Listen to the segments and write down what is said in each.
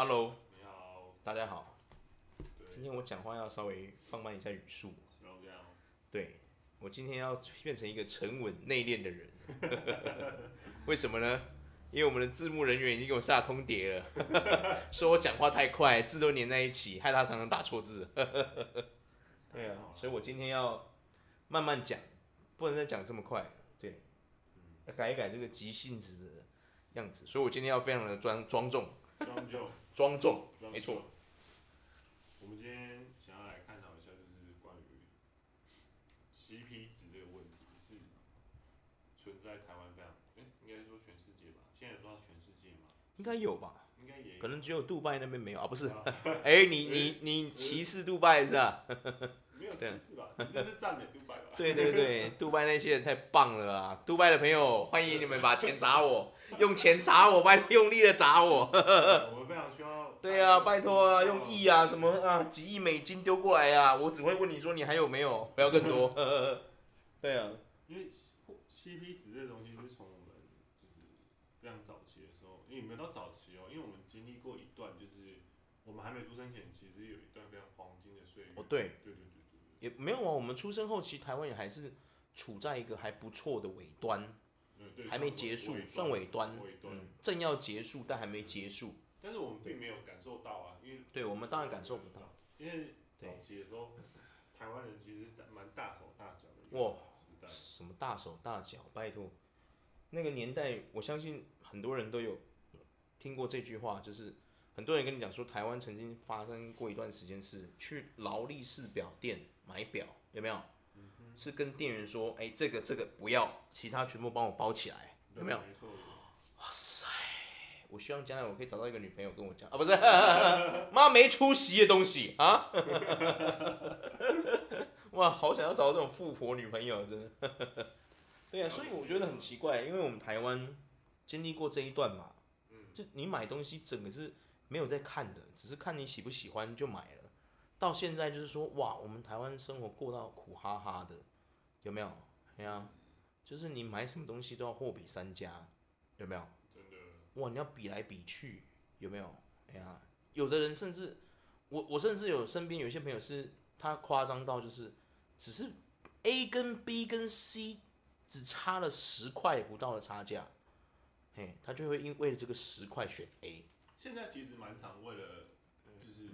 Hello，你好，大家好。今天我讲话要稍微放慢一下语速。对，我今天要变成一个沉稳内敛的人。为什么呢？因为我们的字幕人员已经给我下通牒了，说我讲话太快，字都粘在一起，害他常常打错字。对啊，所以我今天要慢慢讲，不能再讲这么快。对，要改一改这个急性子的样子。所以我今天要非常的庄庄重。庄重，庄重，没错。我们今天想要来探讨一下，就是关于 CP 值这个问题，是存在台湾这样，哎，应该说全世界吧？现在有说到全世界吗？应该有吧？应该也有，可能只有杜拜那边没有啊？不是？哎、啊欸，你你你歧视杜拜是吧？没有歧视吧？你这是赞美杜拜吧？对对对，杜拜那些人太棒了啊！杜拜的朋友，欢迎你们把钱砸我，用钱砸我，拜用力的砸我。对啊，拜托啊，用亿啊，什么啊，几亿美金丢过来啊，我只会问你说你还有没有，不要更多。对啊。因为 CP 值这东西是从我们就是非常早期的时候，因为没有到早期哦，因为我们经历过一段，就是我们还没出生前，其实有一段非常黄金的岁月。哦，对。对对对。也没有啊，我们出生后期，台湾也还是处在一个还不错的尾端，还没结束，算尾端，嗯，正要结束，但还没结束。但是我们并没有感受到啊，因为对我们当然感受不到，因为早期的时候，台湾人其实蛮大手大脚的。哇，什么大手大脚？拜托，那个年代，我相信很多人都有听过这句话，就是很多人跟你讲说，台湾曾经发生过一段时间是去劳力士表店。买表有没有？是跟店员说，哎、欸，这个这个不要，其他全部帮我包起来，有没有？哇塞！我希望将来我可以找到一个女朋友跟我讲啊，不是，妈没出息的东西啊！哇，好想要找到这种富婆女朋友，真的。对啊，所以我觉得很奇怪，因为我们台湾经历过这一段嘛，就你买东西整个是没有在看的，只是看你喜不喜欢就买了。到现在就是说，哇，我们台湾生活过到苦哈哈的，有没有？对啊，就是你买什么东西都要货比三家，有没有？哇，你要比来比去，有没有？哎呀，有的人甚至，我我甚至有身边有一些朋友是，他夸张到就是，只是 A 跟 B 跟 C 只差了十块不到的差价，嘿，他就会因为了这个十块选 A。现在其实蛮常为了就是。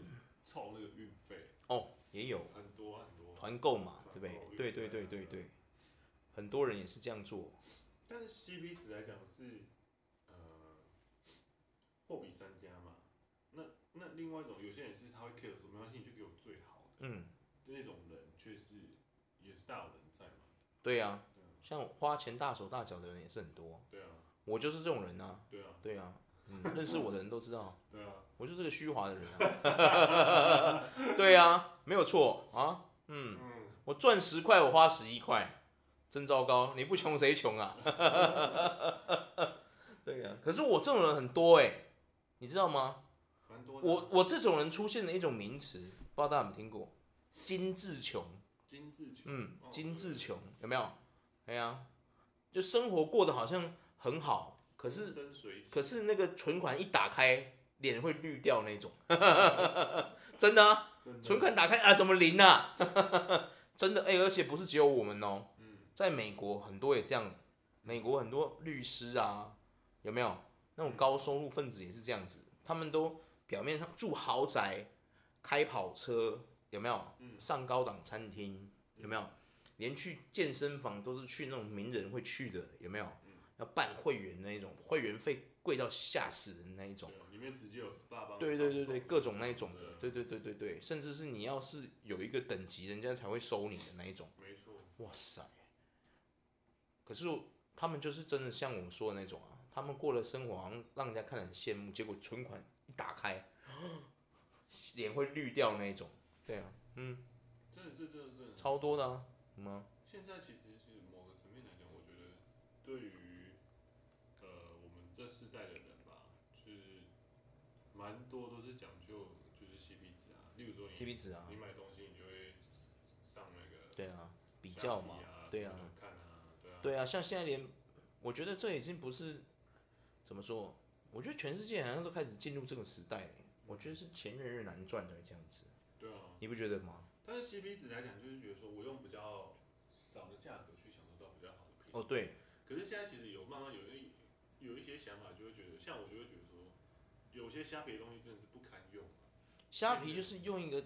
凑那个运费哦，也有很多很多团购嘛，对不对？对对对对对，很多人也是这样做。但是 CP 值来讲是，呃，货比三家嘛。那那另外一种，有些人是他会 care 说，没关系，你就给我最好的。嗯，那种人却是也是大有人在嘛。对呀，像花钱大手大脚的人也是很多。对啊，我就是这种人呐。对啊，对啊，嗯，认识我的人都知道。对啊。我就是个虚华的人啊，对啊，没有错啊，嗯，我赚十块，我花十一块，真糟糕，你不穷谁穷啊？对呀、啊，可是我这种人很多哎、欸，你知道吗？我我这种人出现的一种名词，不知道大家有没有听过？精致穷，精致穷，嗯，精致穷有没有？哎呀、啊，就生活过得好像很好，可是可是那个存款一打开。脸会绿掉那种，真的、啊，存款打开啊，怎么零啊？真的，哎、欸，而且不是只有我们哦，在美国很多也这样，美国很多律师啊，有没有那种高收入分子也是这样子？他们都表面上住豪宅，开跑车，有没有？上高档餐厅，有没有？连去健身房都是去那种名人会去的，有没有？要办会员那一种，会员费贵到吓死人那一种。里面直接有 SPA 对对对对，各种那一种的，对对对对对，甚至是你要是有一个等级，人家才会收你的那一种。没错。哇塞！可是他们就是真的像我们说的那种啊，他们过的生活好像让人家看得很羡慕，结果存款一打开，脸会绿掉那一种。对啊，嗯。真的，这这这超多的啊，吗？现在其实是某个层面来讲，我觉得对于呃我们。这世代的人吧，就是蛮多都是讲究就是 CP 值啊，例如说你 CP 值啊，你买东西你就会上那个对啊比较嘛，对啊看啊，对啊，对啊，像现在连我觉得这已经不是怎么说，我觉得全世界好像都开始进入这个时代了，我觉得是钱越来越难赚的这样子。对啊。你不觉得吗？但是 CP 值来讲，就是觉得说我用比较少的价格去享受到比较好的品质。哦，对。可是现在其实有慢慢有一有一些想法，就会觉得，像我就会觉得说，有些虾皮的东西真的是不堪用。虾皮就是用一个，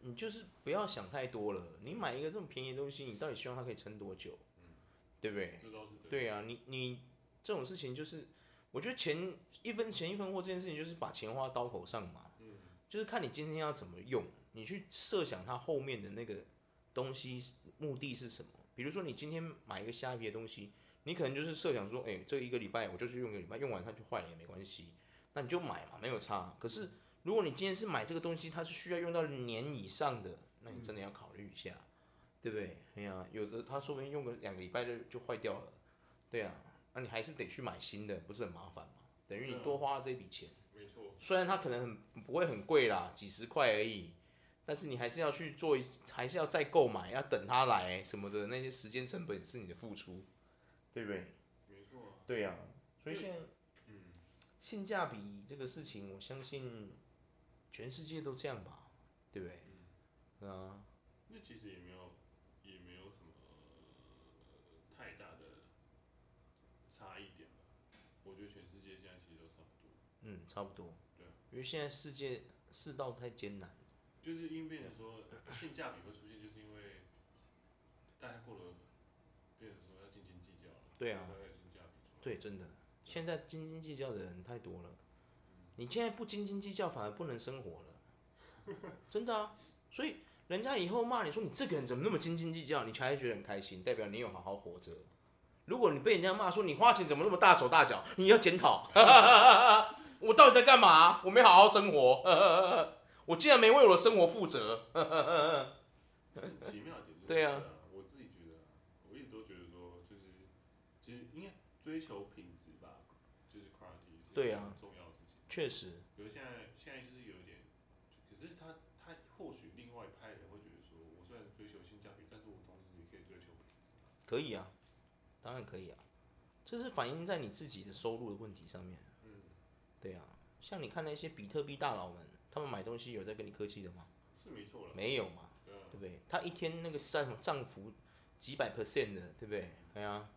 你就是不要想太多了。你买一个这么便宜的东西，你到底希望它可以撑多久？嗯，对不对？对啊，你你这种事情就是，我觉得钱一分钱一分货这件事情，就是把钱花刀口上嘛。嗯，就是看你今天要怎么用，你去设想它后面的那个东西目的是什么。比如说你今天买一个虾皮的东西，你可能就是设想说，哎，这一个礼拜我就是用一个礼拜，用完它就坏了也没关系，那你就买嘛，没有差。可是如果你今天是买这个东西，它是需要用到年以上的，那你真的要考虑一下，嗯、对不对？哎呀，有的它说不定用个两个礼拜就就坏掉了，对啊，那你还是得去买新的，不是很麻烦吗？等于你多花了这笔钱。没错。虽然它可能很不会很贵啦，几十块而已，但是你还是要去做一，还是要再购买，要等它来什么的，那些时间成本是你的付出，对不对？没错。对呀、啊，所以现在，嗯，性价比这个事情，我相信。全世界都这样吧，对不对？嗯，啊。那其实没有什么太大的差异点吧。我觉得全世界现在其实都差不多。嗯，差不多。对。因为现在世界世道太艰难。就是因为变成说性价比会出现，就是因为大家过了，变成说要斤斤计较了。对啊。对，真的，现在斤斤计较的人太多了。你现在不斤斤计较，反而不能生活了，真的啊！所以人家以后骂你说你这个人怎么那么斤斤计较，你才会觉得很开心，代表你有好好活着。如果你被人家骂说你花钱怎么那么大手大脚，你要检讨，我到底在干嘛？我没好好生活，我竟然没为我的生活负责。奇妙点对啊，我自己觉得，我一直都觉得说，就是其实应该追求品质吧，就是 quality。对啊。确实，比如现在现在就是有一点，可是他他或许另外一派人会觉得说，我虽然追求性价比，但是我同时也可以追求品质。可以啊，当然可以啊，这是反映在你自己的收入的问题上面。嗯，对啊，像你看那些比特币大佬们，他们买东西有在跟你客气的吗？是没错了。没有嘛，对，对不对？他一天那个涨涨幅几百 percent 的，对不对？对啊，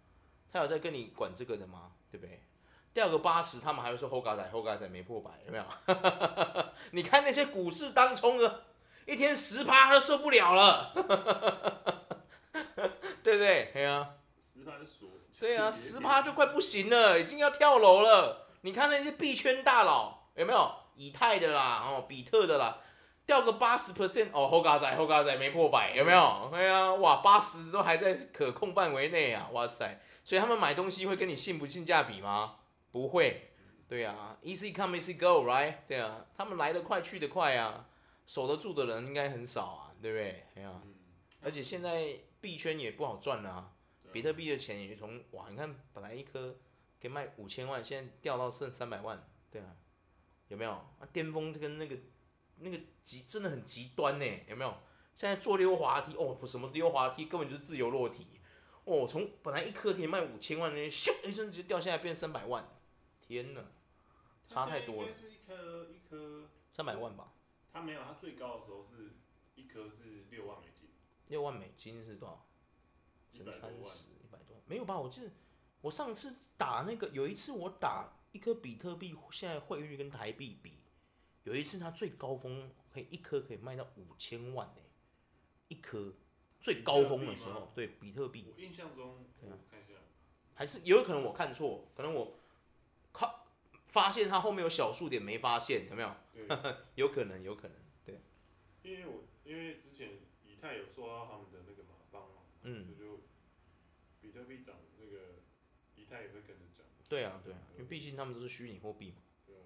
他有在跟你管这个的吗？对不对？掉个八十，他们还会说后嘎仔后嘎仔没破百，有没有？你看那些股市当冲的，一天十趴都受不了了，对不对？对啊，十趴就锁。对啊，十趴就快不行了，已经要跳楼了。你看那些币圈大佬有没有？以太的啦，哦，比特的啦，掉个八十 percent，哦，后嘎仔后嘎仔没破百，有没有？哎呀，哇，八十都还在可控范围内啊，哇塞！所以他们买东西会跟你信不性价比吗？不会，对啊，easy come easy go，right？对啊，他们来得快去得快啊，守得住的人应该很少啊，对不对？对啊，而且现在币圈也不好赚了啊，比特币的钱也从哇，你看本来一颗可以卖五千万，现在掉到剩三百万，对啊，有没有？啊，巅峰跟那个那个极真的很极端呢，有没有？现在做溜滑梯哦，不什么溜滑梯，根本就是自由落体哦，从本来一颗可以卖五千万那些，咻一声就掉下来变三百万。天呐，差太多了。是一颗一颗三百万吧？它没有，它最高的时候是一颗是六万美金。六万美金是多少？乘三十，一百多万。没有吧？我记得我上次打那个，有一次我打一颗比特币，现在汇率跟台币比，有一次它最高峰可以一颗可以卖到五千万呢，一颗最高峰的时候，对比特币。我印象中，对啊，看一下，还是有可能我看错，可能我。靠！发现它后面有小数点没发现，有没有？有可能，有可能，对。因为我因为之前以太有受到他们的那个嘛帮忙，嗯，就比特币涨，那个以太也会跟着涨。对啊，对啊，因为毕竟他们都是虚拟货币嘛。对啊，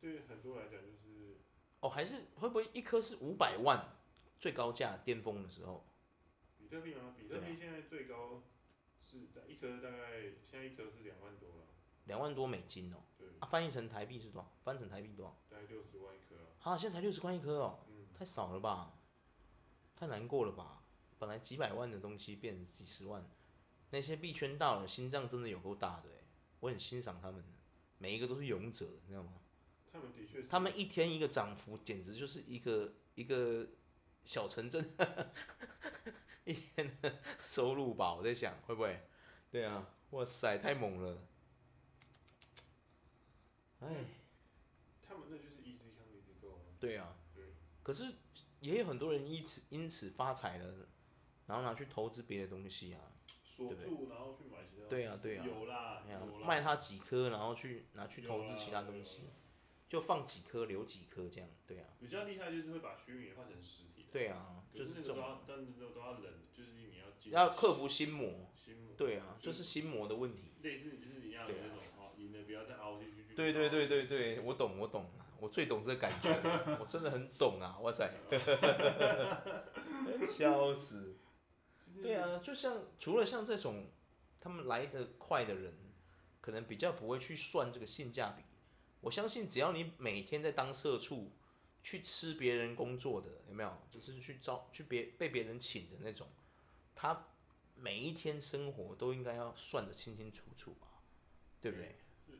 对很多来讲就是。哦，还是会不会一颗是五百万最高价巅峰的时候？比特币吗？比特币现在最高是一颗大概现在一颗是两万多了。两万多美金哦、喔，对啊，翻译成台币是多少？翻成台币多少？大概六十万一颗啊。啊，现在才六十块一颗哦、喔，嗯，太少了吧？太难过了吧？本来几百万的东西变成几十万，那些币圈大佬心脏真的有够大的哎，我很欣赏他们，每一个都是勇者，你知道吗？他们的确是，他们一天一个涨幅，简直就是一个一个小城镇，一天的收入吧？我在想会不会？对啊，哇塞，太猛了！哎，他们那就是 come easy go。对啊，可是也有很多人因此因此发财了，然后拿去投资别的东西啊。锁住，然后去买其他。对啊，对啊。有啦，有啦。卖他几颗，然后去拿去投资其他东西，就放几颗留几颗这样，对啊。比较厉害就是会把虚拟换成实体。对啊，就是这种。但是都都要冷，就是你要。要克服心魔。心魔。对啊，就是心魔的问题。类似就是一样的那种哦，赢了不要再凹进去。对对对对对，我懂我懂，我最懂这个感觉，我真的很懂啊！哇塞，笑死。对啊，就像除了像这种，他们来的快的人，可能比较不会去算这个性价比。我相信只要你每天在当社畜，去吃别人工作的，有没有？就是去招去别被别人请的那种，他每一天生活都应该要算得清清楚楚吧？对不对？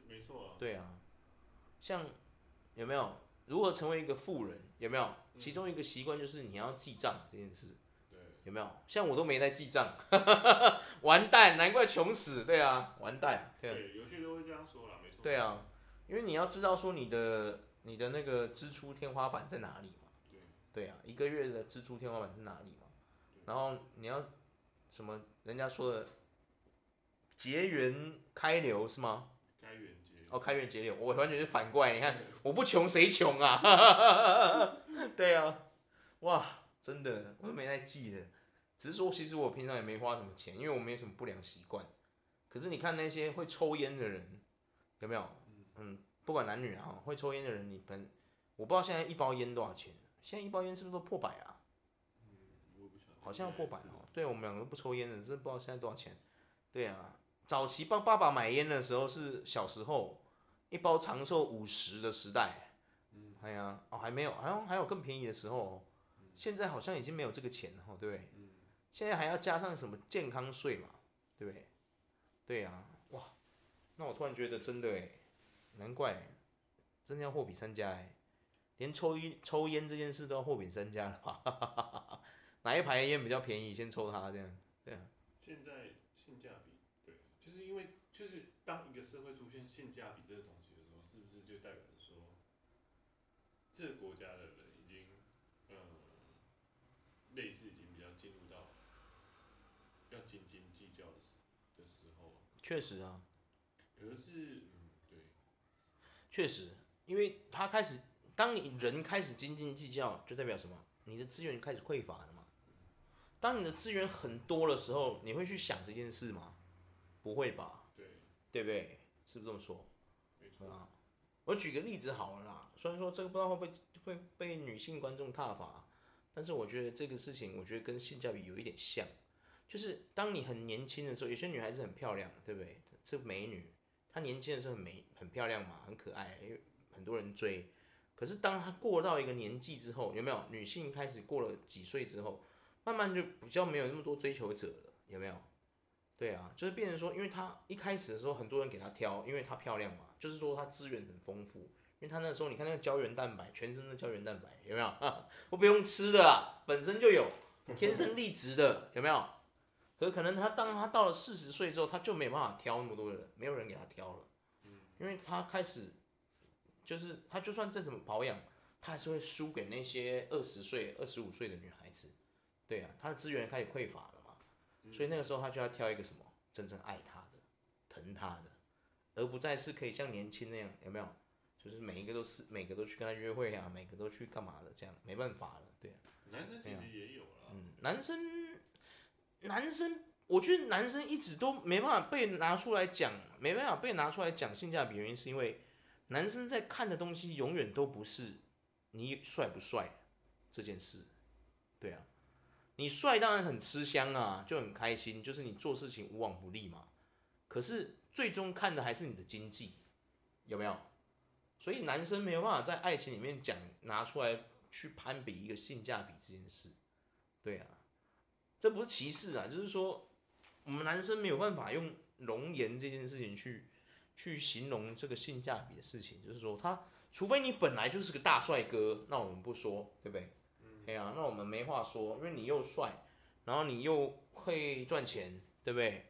没错啊。对啊，像有没有？如何成为一个富人？有没有？其中一个习惯就是你要记账这件事。有没有？像我都没在记账，完蛋，难怪穷死。对啊，完蛋。对，对有些人会这样说啦，没错。对啊，因为你要知道说你的你的那个支出天花板在哪里嘛。对。对啊，一个月的支出天花板是哪里嘛？然后你要什么？人家说的结缘开流是吗？开源节流。哦，开源节流，我完全是反过来。你看，我不穷谁穷啊？对啊，哇，真的，我都没在记的。只是说，其实我平常也没花什么钱，因为我没什么不良习惯。可是你看那些会抽烟的人，有没有？嗯，不管男女啊，会抽烟的人，你本我不知道现在一包烟多少钱。现在一包烟是不是都破百啊？好像要破百哦。对，我们两个都不抽烟的，真不知道现在多少钱。对啊，早期帮爸爸买烟的时候是小时候，一包长寿五十的时代。嗯，哎呀，哦还没有，好像还有更便宜的时候。现在好像已经没有这个钱了，对不对？现在还要加上什么健康税嘛，对不对？对呀、啊，哇，那我突然觉得真的哎，难怪，真的要货比三家哎，连抽烟抽烟这件事都要货比三家了吧？哪一排烟比较便宜，先抽它这样，对啊。现在性价比，对，就是因为就是当一个社会出现性价比这个东西的时候，是不是就代表说，这个国家的已经，嗯，类似已经比较进入到。要斤斤计较的时的时候，确实啊，而是嗯对，确实，因为他开始，当你人开始斤斤计较，就代表什么？你的资源开始匮乏了嘛。当你的资源很多的时候，你会去想这件事吗？不会吧？对，对不对？是不是这么说？没错啊。我举个例子好了啦，虽然说这个不知道会不会会被女性观众挞伐，但是我觉得这个事情，我觉得跟性价比有一点像。就是当你很年轻的时候，有些女孩子很漂亮，对不对？是美女，她年轻的时候很美、很漂亮嘛，很可爱，因为很多人追。可是当她过到一个年纪之后，有没有？女性开始过了几岁之后，慢慢就比较没有那么多追求者了，有没有？对啊，就是变成说，因为她一开始的时候，很多人给她挑，因为她漂亮嘛，就是说她资源很丰富，因为她那时候你看那个胶原蛋白，全身的胶原蛋白，有没有？我不用吃的啊，本身就有，天生丽质的，有没有？可可能他当他到了四十岁之后，他就没办法挑那么多人，没有人给他挑了，因为他开始，就是他就算再怎么保养，他还是会输给那些二十岁、二十五岁的女孩子，对啊，他的资源开始匮乏了嘛，所以那个时候他就要挑一个什么真正爱他的、疼他的，而不再是可以像年轻那样，有没有？就是每一个都是每个都去跟他约会啊，每个都去干嘛的这样，没办法了，对啊。男生其实也有了，嗯，男生。男生，我觉得男生一直都没办法被拿出来讲，没办法被拿出来讲性价比，原因是因为男生在看的东西永远都不是你帅不帅这件事，对啊，你帅当然很吃香啊，就很开心，就是你做事情无往不利嘛。可是最终看的还是你的经济，有没有？所以男生没有办法在爱情里面讲拿出来去攀比一个性价比这件事，对啊。这不是歧视啊，就是说我们男生没有办法用容颜这件事情去去形容这个性价比的事情，就是说他除非你本来就是个大帅哥，那我们不说，对不对？哎呀、那我们没话说，因为你又帅，然后你又会赚钱，对不对？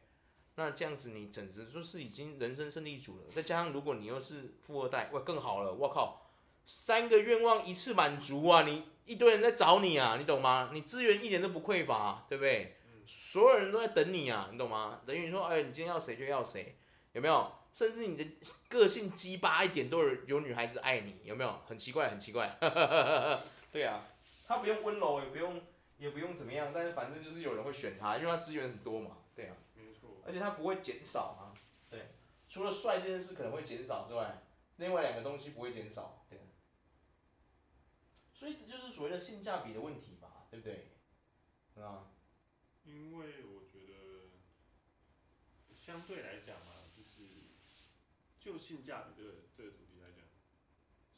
那这样子你简直就是已经人生胜利组了。再加上如果你又是富二代，哇，更好了！我靠，三个愿望一次满足啊！你一堆人在找你啊，你懂吗？你资源一点都不匮乏，对不对？所有人都在等你啊，你懂吗？等于你说，哎，你今天要谁就要谁，有没有？甚至你的个性鸡巴一点，都有有女孩子爱你，有没有？很奇怪，很奇怪。对啊，他不用温柔，也不用，也不用怎么样，但是反正就是有人会选他，因为他资源很多嘛。对啊，没错。而且他不会减少啊。对，除了帅这件事可能会减少之外，另外两个东西不会减少。对。所以这就是所谓的性价比的问题吧，对不对？啊。因为我觉得，相对来讲嘛，就是就性价比这个这个主题来讲，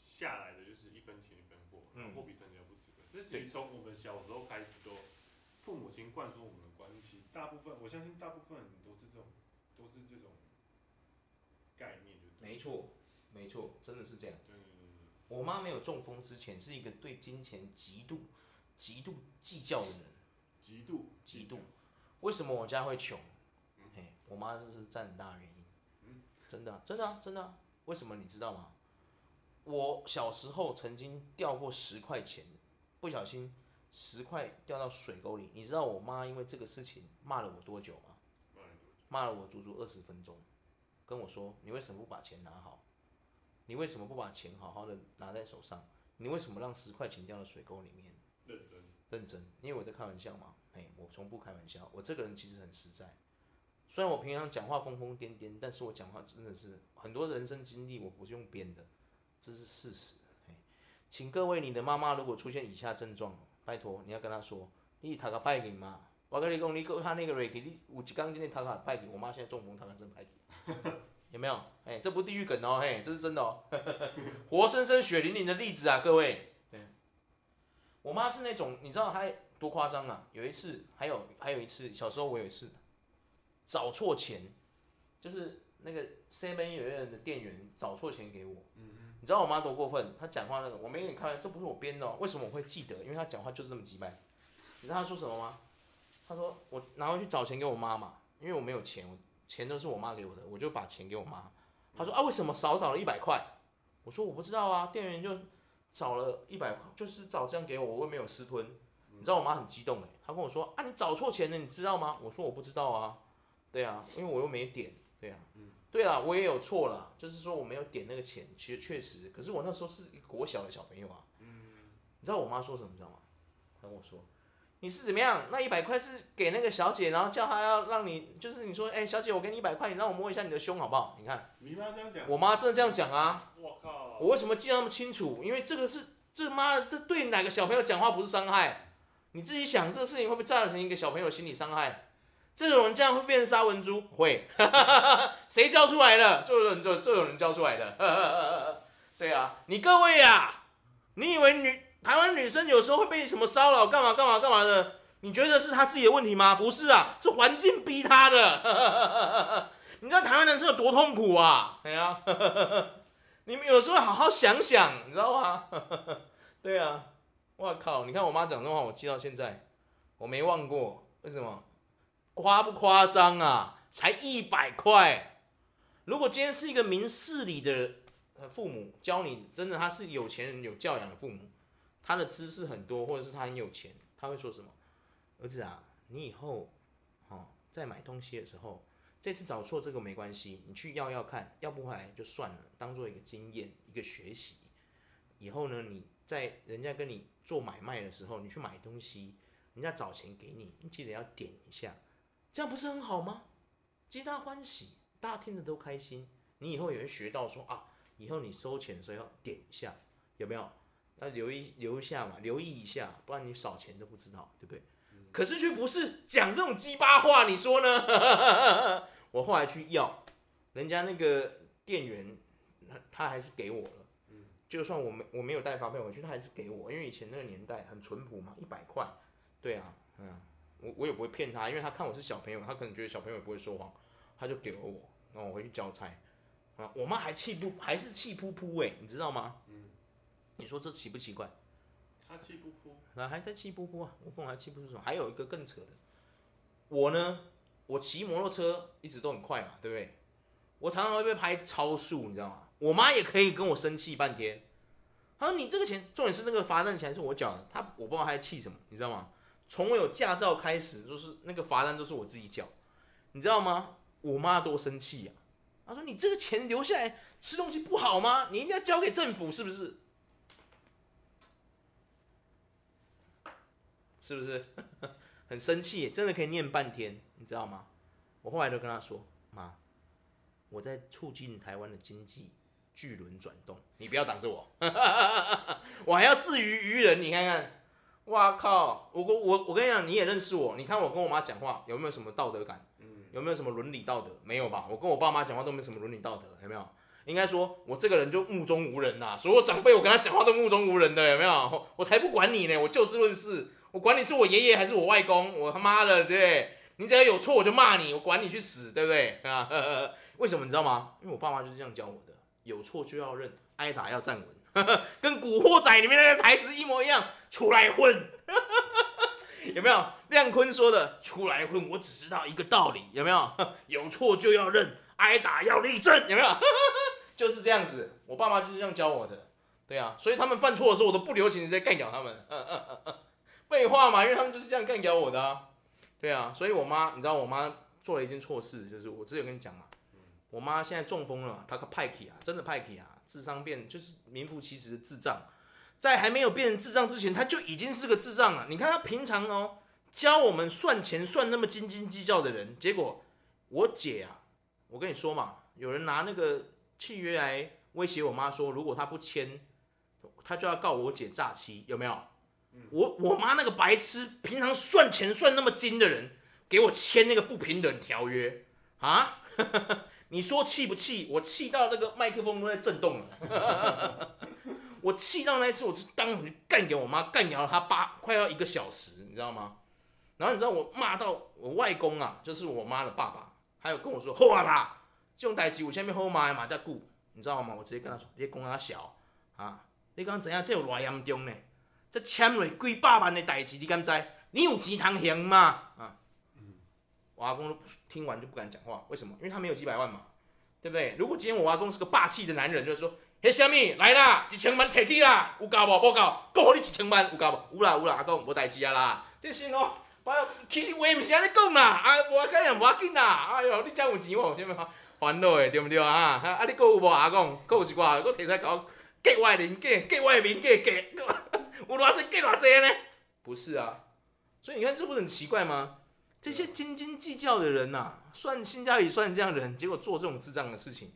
下来的就是一分钱一分货，嗯，货比三家不吃亏。这其实从我们小时候开始都，父母亲灌输我们的观念，其实大部分我相信大部分人都是这种，都是这种概念就对。没错，没错，真的是这样。对对对对。我妈没有中风之前，是一个对金钱极度、极度计较的人。极度极度，为什么我家会穷？嘿，我妈这是占很大原因。真的真的啊真的啊，为什么你知道吗？我小时候曾经掉过十块钱，不小心十块掉到水沟里。你知道我妈因为这个事情骂了我多久吗？骂了我足足二十分钟，跟我说：“你为什么不把钱拿好？你为什么不把钱好好的拿在手上？你为什么让十块钱掉到水沟里面？”认真。认真，因为我在开玩笑嘛，哎，我从不开玩笑，我这个人其实很实在。虽然我平常讲话疯疯癫癫，但是我讲话真的是很多人生经历，我不是用编的，这是事实。哎，请各位，你的妈妈如果出现以下症状，拜托你要跟她说，你塔卡派给妈，我跟你讲，你他那个瑞克，你有几刚今天塔卡派给我妈，现在中风，塔卡真派给，有没有？哎，这不地狱梗哦，嘿，这是真的哦，活生生血淋淋的例子啊，各位。我妈是那种，你知道她多夸张啊？有一次，还有还有一次，小时候我有一次找错钱，就是那个 Seven 有人的店员找错钱给我。嗯你知道我妈多过分？她讲话那个，我没给你看，这不是我编的哦。为什么我会记得？因为她讲话就是这么几掰。你知道她说什么吗？她说我拿回去找钱给我妈嘛，因为我没有钱，我钱都是我妈给我的，我就把钱给我妈。她说啊，为什么少找了一百块？我说我不知道啊，店员就。找了一百块，就是找这样给我，我也没有私吞。你知道我妈很激动诶，她跟我说啊，你找错钱了，你知道吗？我说我不知道啊，对啊，因为我又没点，对啊，对啊，我也有错了，就是说我没有点那个钱，其实确实，可是我那时候是一个国小的小朋友啊，你知道我妈说什么，你知道吗？她跟我说。你是怎么样？那一百块是给那个小姐，然后叫她要让你，就是你说，哎、欸，小姐，我给你一百块，你让我摸一下你的胸好不好？你看，你妈这样讲，我妈真的这样讲啊！我靠！我为什么记得那么清楚？因为这个是，这妈的，这对哪个小朋友讲话不是伤害？你自己想，这个事情会不会造成一个小朋友心理伤害？这种人这样会变成杀文猪？会，谁教出来的？这种人就这种人教出来的。对啊，你各位啊，你以为女？台湾女生有时候会被什么骚扰，干嘛干嘛干嘛的？你觉得是她自己的问题吗？不是啊，是环境逼她的。你知道台湾男生有多痛苦啊？对啊，你们有时候好好想想，你知道吗？对啊，我靠！你看我妈讲这话，我记到现在，我没忘过。为什么？夸不夸张啊？才一百块。如果今天是一个明事理的父母教你，真的他是有钱人、有教养的父母。他的知识很多，或者是他很有钱，他会说什么？儿子啊，你以后，哦，在买东西的时候，这次找错这个没关系，你去要要看，要不回来就算了，当做一个经验，一个学习。以后呢，你在人家跟你做买卖的时候，你去买东西，人家找钱给你，你记得要点一下，这样不是很好吗？皆大欢喜，大家听着都开心。你以后也会学到说啊，以后你收钱的时候要点一下，有没有？那留意留一下嘛，留意一下，不然你少钱都不知道，对不对？可是却不是讲这种鸡巴话，你说呢？我后来去要，人家那个店员，他他还是给我了。就算我没我没有带发票回去，他还是给我，因为以前那个年代很淳朴嘛，一百块。对啊，嗯，我我也不会骗他，因为他看我是小朋友，他可能觉得小朋友也不会说谎，他就给了我，然后我回去交差。啊，我妈还气不还是气噗噗哎，你知道吗？嗯，你说这奇不奇怪？他气不哭，那还在气不哭啊？我跟我还气噗噗，还有一个更扯的，我呢，我骑摩托车一直都很快嘛，对不对？我常常会被拍超速，你知道吗？我妈也可以跟我生气半天。她说：“你这个钱，重点是那个罚单钱是我缴的。”她我不知道她在气什么，你知道吗？从我有驾照开始，就是那个罚单都是我自己缴，你知道吗？我妈多生气呀！她说：“你这个钱留下来吃东西不好吗？你一定要交给政府，是不是？是不是？很生气，真的可以念半天，你知道吗？我后来都跟他说：‘妈。’我在促进台湾的经济巨轮转动，你不要挡着我，我还要自娱娱人，你看看，哇靠！我我我跟你讲，你也认识我，你看我跟我妈讲话有没有什么道德感？有没有什么伦理道德？没有吧？我跟我爸妈讲话都没什么伦理道德，有没有？应该说我这个人就目中无人呐，所有长辈我跟他讲话都目中无人的，有没有？我才不管你呢，我就事论事，我管你是我爷爷还是我外公，我他妈的，对不对？你只要有错我就骂你，我管你去死，对不对？啊。为什么你知道吗？因为我爸妈就是这样教我的，有错就要认，挨打要站稳，跟《古惑仔》里面那个台词一模一样。出来混，有没有？亮坤说的“出来混”，我只知道一个道理，有没有？有错就要认，挨打要立正，有没有？就是这样子，我爸妈就是这样教我的。对啊，所以他们犯错的时候，我都不留情的在干掉他们。废话嘛，因为他们就是这样干掉我的。对啊，所以我妈，你知道我妈做了一件错事，就是我之前跟你讲嘛。我妈现在中风了？她可派气啊，真的派气啊，智商变就是名副其实的智障，在还没有变成智障之前，她就已经是个智障了。你看她平常哦，教我们算钱算那么斤斤计较的人，结果我姐啊，我跟你说嘛，有人拿那个契约来威胁我妈说，如果她不签，她就要告我姐诈欺，有没有？我我妈那个白痴，平常算钱算那么精的人，给我签那个不平等条约啊？你说气不气？我气到那个麦克风都在震动了。我气到那一次，我是当场就干掉我妈，干掉了她八快要一个小时，你知道吗？然后你知道我骂到我外公啊，就是我妈的爸爸，还有跟我说好啊啦，这种代志我前面好骂嘛，在顾，你知道吗？我直接跟他说，你讲阿小啊，你刚刚怎样？这有多严重呢？这签了几百万的代志，你敢知？你有钱通行吗？啊？我阿公听完就不敢讲话，为什么？因为他没有几百万嘛，对不对？如果今天我阿公是个霸气的男人，就是说，嘿，虾米来啦，一千万摕去啦，有够无？无够，够你一千万，有够无？有啦有啦，阿公无代志啊啦，这是哦，其实话毋是安尼讲啦，啊，无该样无要紧啦，哎呦，你真有钱哦，对不对？烦恼的对毋对啊？啊，你够有无阿公？够有一寡，够提出来搞，给我的零给，给我的名给给，有偌济给 偌济呢？不是啊，所以你看这不是很奇怪吗？这些斤斤计较的人呐、啊，算性价比算这样的人，结果做这种智障的事情，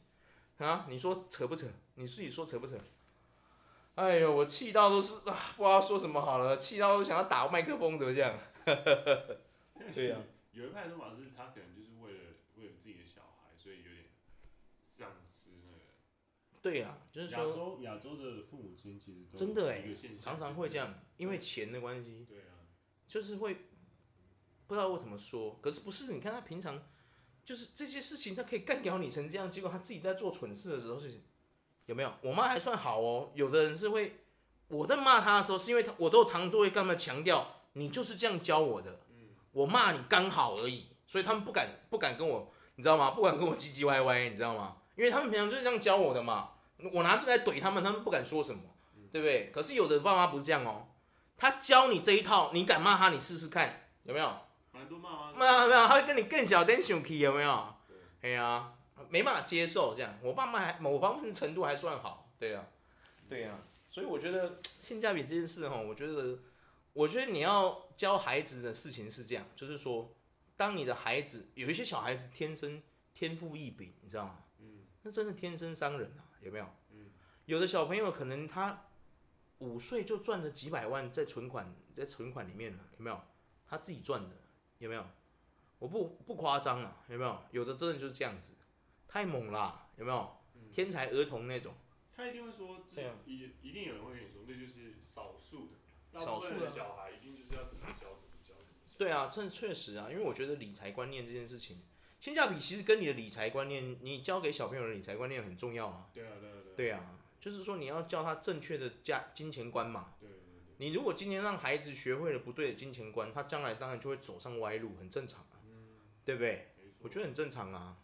啊，你说扯不扯？你自己说扯不扯？哎呦，我气到都是啊，不知道说什么好了，气到都想要打麦克风，怎么这样？对呀、啊。有一派说法是，他可能就是为了为了自己的小孩，所以有点丧失那个。对呀、啊，就是说亚洲亚洲的父母亲其实真的哎，常常会这样，因为钱的关系。对啊。就是会。不知道我怎么说，可是不是？你看他平常就是这些事情，他可以干掉你成这样，结果他自己在做蠢事的时候是有没有？我妈还算好哦，有的人是会我在骂他的时候，是因为他我都常都会跟他们强调，你就是这样教我的，我骂你刚好而已，所以他们不敢不敢跟我，你知道吗？不敢跟我唧唧歪歪，你知道吗？因为他们平常就是这样教我的嘛，我拿这个来怼他们，他们不敢说什么，对不对？可是有的爸妈不是这样哦，他教你这一套，你敢骂他，你试试看，有没有？没有没有，他会跟你更小点生气，有没有？对呀、啊，没办法接受这样。我爸妈还某方面程度还算好，对呀、啊，对呀、啊。所以我觉得性价比这件事哈，我觉得，我觉得你要教孩子的事情是这样，就是说，当你的孩子有一些小孩子天生天赋异禀，你知道吗？嗯。那真的天生商人啊，有没有？嗯。有的小朋友可能他五岁就赚了几百万在存款在存款里面了，有没有？他自己赚的。有没有？我不不夸张啊，有没有？有的真的就是这样子，太猛了，有没有？天才儿童那种。他一定会说，这样一一定有人会跟你说，那就是少数的，少数的小孩一定就是要怎么教怎么教怎么教。对啊，这确实啊，因为我觉得理财观念这件事情，性价比其实跟你的理财观念，你教给小朋友的理财观念很重要啊。对啊，对啊，对啊，就是说你要教他正确的价金钱观嘛。对对对。你如果今天让孩子学会了不对的金钱观，他将来当然就会走上歪路，很正常啊。嗯。对不对？我觉得很正常啊，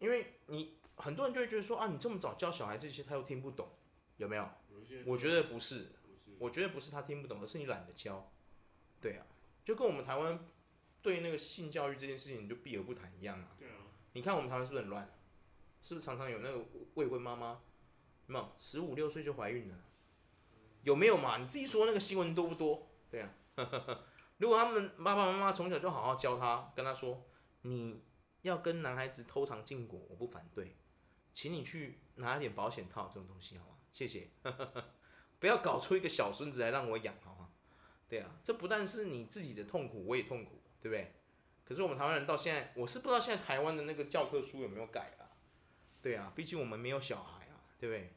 因为你很多人就会觉得说啊，你这么早教小孩这些，他又听不懂，有没有？有我觉得不是，不是，我觉得不是他听不懂，而是你懒得教。对啊，就跟我们台湾对那个性教育这件事情就避而不谈一样啊。你看我们台湾是不是很乱？是不是常常有那个未婚妈妈，有没有十五六岁就怀孕了？有没有嘛？你自己说那个新闻多不多？对啊。如果他们爸爸妈妈从小就好好教他，跟他说你。要跟男孩子偷尝禁果，我不反对，请你去拿一点保险套这种东西好吗？谢谢，不要搞出一个小孙子来让我养好吗？对啊，这不但是你自己的痛苦，我也痛苦，对不对？可是我们台湾人到现在，我是不知道现在台湾的那个教科书有没有改啊？对啊，毕竟我们没有小孩啊，对不对？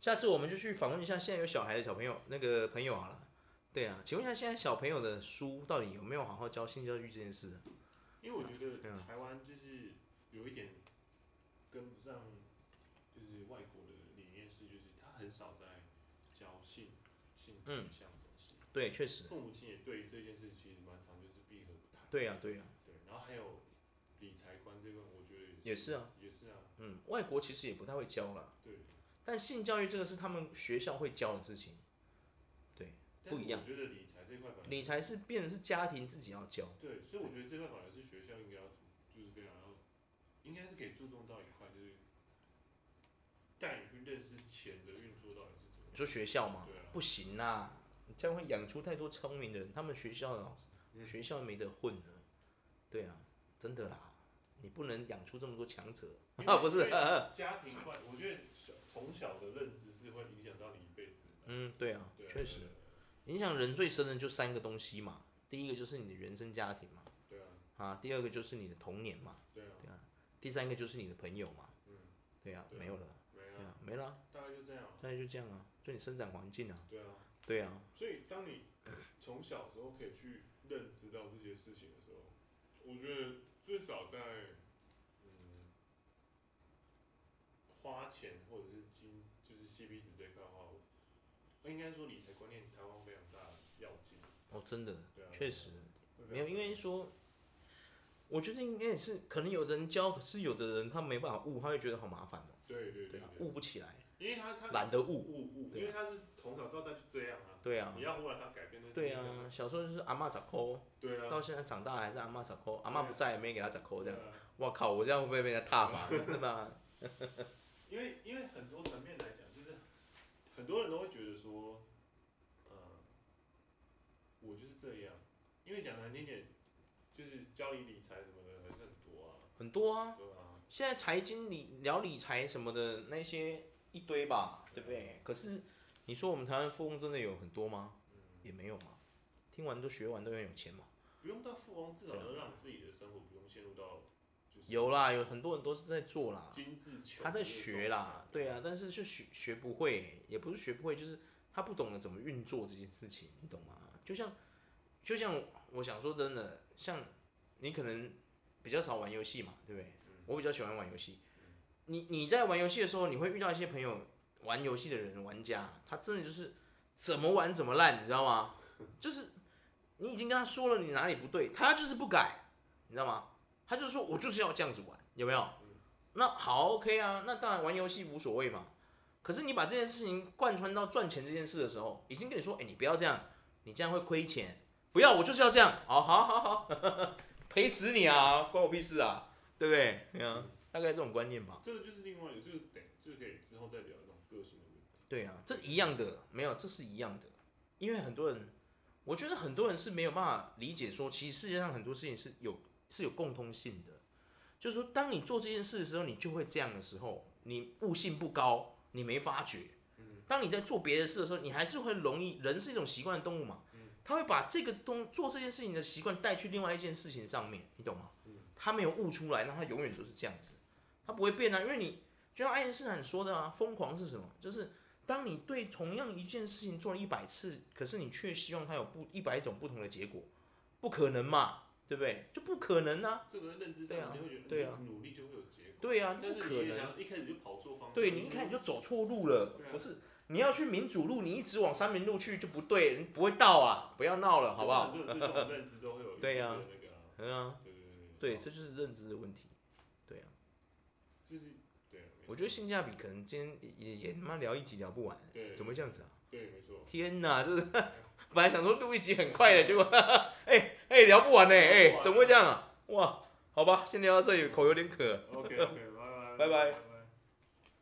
下次我们就去访问一下现在有小孩的小朋友，那个朋友好了。对啊，请问一下现在小朋友的书到底有没有好好教性教育这件事？因为我觉得台湾就是有一点跟不上，就是外国的理念是，就是他很少在教性性取向的东西。对，确实。父母亲也对这件事其实蛮对呀，对呀。对，然后还有理财观这个，我觉得也是啊，也是啊。嗯，外国其实也不太会教了。对。但性教育这个是他们学校会教的事情。对，不一样。我觉得理财这块，理财是变成是家庭自己要教。对，所以我觉得这块反而是。学校应该要，就是非常要，应该是可以注重到一块，就是带你去认识钱的运作到底是怎么。你说学校吗？对啊。不行啊，你这样会养出太多聪明的人，他们学校的老师，嗯、学校没得混的。对啊，真的啦，你不能养出这么多强者啊！不是。家庭观，我觉得小从小的认知是会影响到你一辈子。嗯，对啊，确实，影响人最深的就三个东西嘛。第一个就是你的原生家庭嘛。对啊，啊第二个就是你的童年嘛，对啊，对啊，第三个就是你的朋友嘛，嗯，对啊，没有了，对啊，没了，大概就这样，大概就这样啊，就你生长环境啊，对啊，对啊，所以当你从小时候可以去认知到这些事情的时候，我觉得至少在嗯花钱或者是金就是 CP 值这块的话，应该说理财观念台湾非常大的要紧。哦，真的，确实，没有，因为说。我觉得应该也是，可能有的人教，可是有的人他没办法悟，他会觉得好麻烦哦。对对对，悟不起来。因为他他懒得悟悟悟，因为他是从小到大就这样啊。对啊。你要忽然他改变那。对啊，小时候就是阿妈咋抠。对啊。到现在长大还是阿妈咋抠，阿妈不在也没给他咋抠这样。我靠，我这样会不会被人家挞伐？对吧？因为因为很多层面来讲，就是很多人都会觉得说，呃，我就是这样，因为讲难听点。就是教你理财什么的还是很多啊，很多啊。对啊。现在财经理聊理财什么的那些一堆吧，对不对？可是你说我们台湾富翁真的有很多吗？嗯。也没有嘛。听完都学完都很有钱嘛。不用到富翁，至少能让自己的生活不用陷入到。有啦，有很多人都是在做啦。精致。他在学啦，对啊，但是就学学不会，也不是学不会，就是他不懂得怎么运作这件事情，你懂吗？就像，就像我想说真的。像你可能比较少玩游戏嘛，对不对？我比较喜欢玩游戏。你你在玩游戏的时候，你会遇到一些朋友玩游戏的人，玩家，他真的就是怎么玩怎么烂，你知道吗？就是你已经跟他说了你哪里不对，他就是不改，你知道吗？他就是说我就是要这样子玩，有没有？那好，OK 啊，那当然玩游戏无所谓嘛。可是你把这件事情贯穿到赚钱这件事的时候，已经跟你说，哎，你不要这样，你这样会亏钱。不要，我就是要这样。好好好好，赔死你啊！关我屁事啊，对不对？对啊，大概这种观念吧。这个就是另外一个，就是等，这个可以之后再聊这种个性的问题。对啊，这一样的，没有，这是一样的。因为很多人，我觉得很多人是没有办法理解说，其实世界上很多事情是有是有共通性的。就是说，当你做这件事的时候，你就会这样的时候，你悟性不高，你没发觉。嗯。当你在做别的事的时候，你还是会容易，人是一种习惯的动物嘛。他会把这个东做这件事情的习惯带去另外一件事情上面，你懂吗？他没有悟出来，那他永远都是这样子，他不会变啊。因为你就像爱因斯坦说的啊，疯狂是什么？就是当你对同样一件事情做了一百次，可是你却希望它有不一百种不同的结果，不可能嘛？对不对？就不可能啊。这个认知上，你就会觉得，对啊，努力就会有结果。对啊，不可能。一开始就跑错方向。对，你一开始就走错路了，不是？你要去民主路，你一直往三民路去就不对，你不会到啊！不要闹了，好不好？对呀，对啊，对，这就是认知的问题。我觉得性价比可能今天也也他妈聊一集聊不完，怎么会这样子啊？对，没错。天哪，就是 本来想说录一集很快的，结果 哎哎聊不完呢，哎，怎么会这样啊？哇，好吧，先聊到这里，口有点渴。OK OK，拜拜，拜拜。